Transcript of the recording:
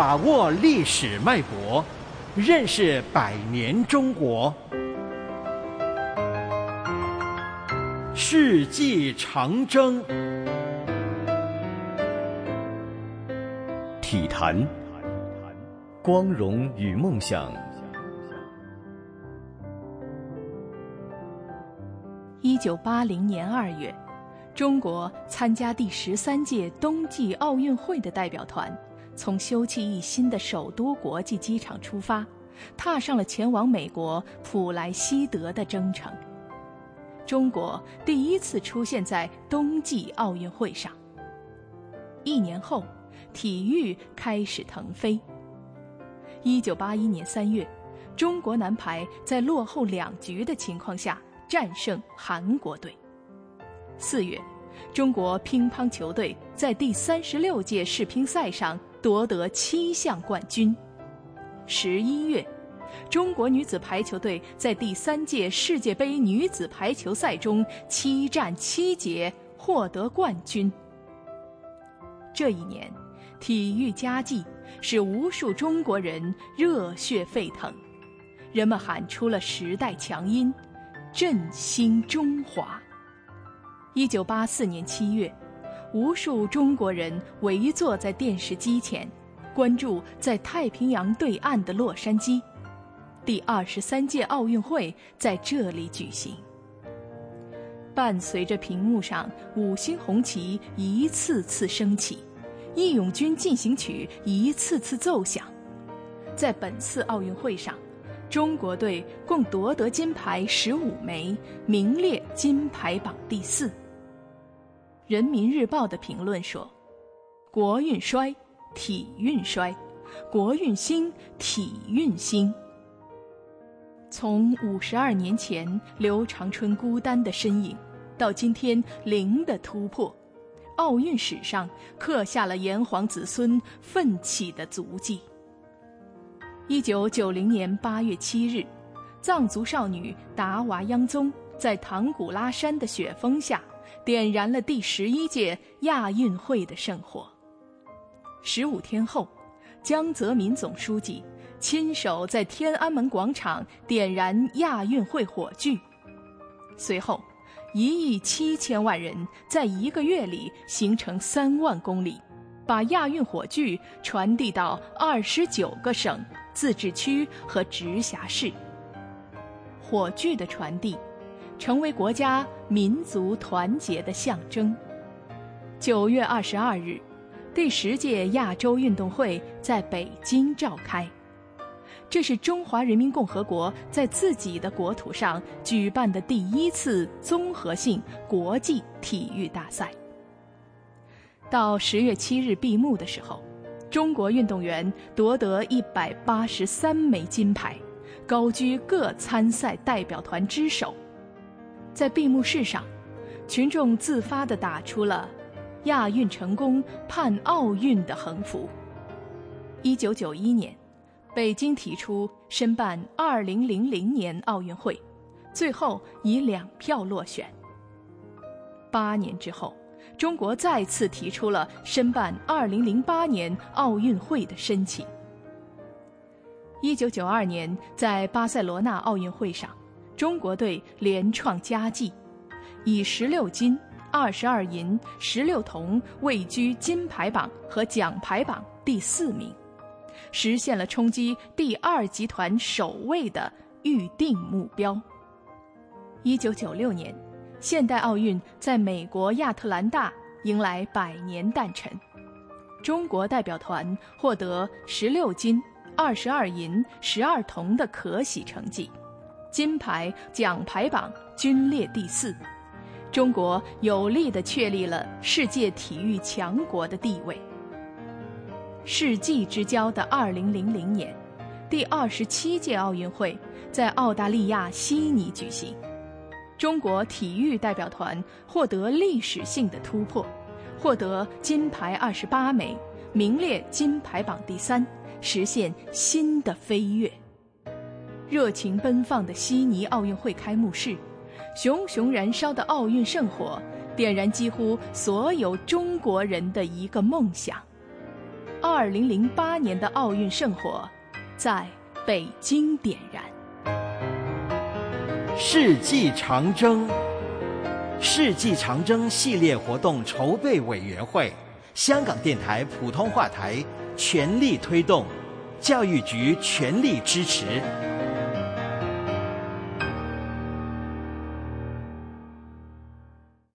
把握历史脉搏，认识百年中国。世纪长征，体坛，光荣与梦想。一九八零年二月，中国参加第十三届冬季奥运会的代表团从休憩一新的首都国际机场出发，踏上了前往美国普莱西德的征程。中国第一次出现在冬季奥运会上。一年后，体育开始腾飞。一九八一年三月，中国男排在落后两局的情况下战胜韩国队。四月，中国乒乓球队在第三十六届世乒赛上夺得七项冠军。十一月。中国女子排球队在第三届世界杯女子排球赛中七战七捷获得冠军。这一年，体育佳绩使无数中国人热血沸腾，人们喊出了时代强音：“振兴中华。”一九八四年七月，无数中国人围坐在电视机前，关注在太平洋对岸的洛杉矶。第二十三届奥运会在这里举行。伴随着屏幕上五星红旗一次次升起，《义勇军进行曲》一次次奏响，在本次奥运会上，中国队共夺得金牌十五枚，名列金牌榜第四。《人民日报》的评论说：“国运衰，体运衰；国运兴，体运兴。”从五十二年前刘长春孤单的身影，到今天零的突破，奥运史上刻下了炎黄子孙奋起的足迹。一九九零年八月七日，藏族少女达娃央宗在唐古拉山的雪峰下，点燃了第十一届亚运会的圣火。十五天后，江泽民总书记。亲手在天安门广场点燃亚运会火炬，随后，一亿七千万人在一个月里行程三万公里，把亚运火炬传递到二十九个省、自治区和直辖市。火炬的传递，成为国家民族团结的象征。九月二十二日，第十届亚洲运动会在北京召开。这是中华人民共和国在自己的国土上举办的第一次综合性国际体育大赛。到十月七日闭幕的时候，中国运动员夺得一百八十三枚金牌，高居各参赛代表团之首。在闭幕式上，群众自发地打出了“亚运成功，盼奥运”的横幅。一九九一年。北京提出申办2000年奥运会，最后以两票落选。八年之后，中国再次提出了申办2008年奥运会的申请。1992年，在巴塞罗那奥运会上，中国队连创佳绩，以16金、22银、16铜位居金牌榜和奖牌榜第四名。实现了冲击第二集团首位的预定目标。一九九六年，现代奥运在美国亚特兰大迎来百年诞辰，中国代表团获得十六金、二十二银、十二铜的可喜成绩，金牌奖牌榜均列第四，中国有力地确立了世界体育强国的地位。世纪之交的2000年，第二十七届奥运会在澳大利亚悉尼举行，中国体育代表团获得历史性的突破，获得金牌二十八枚，名列金牌榜第三，实现新的飞跃。热情奔放的悉尼奥运会开幕式，熊熊燃烧的奥运圣火，点燃几乎所有中国人的一个梦想。二零零八年的奥运圣火在北京点燃。世纪长征，世纪长征系列活动筹备委员会，香港电台普通话台全力推动，教育局全力支持。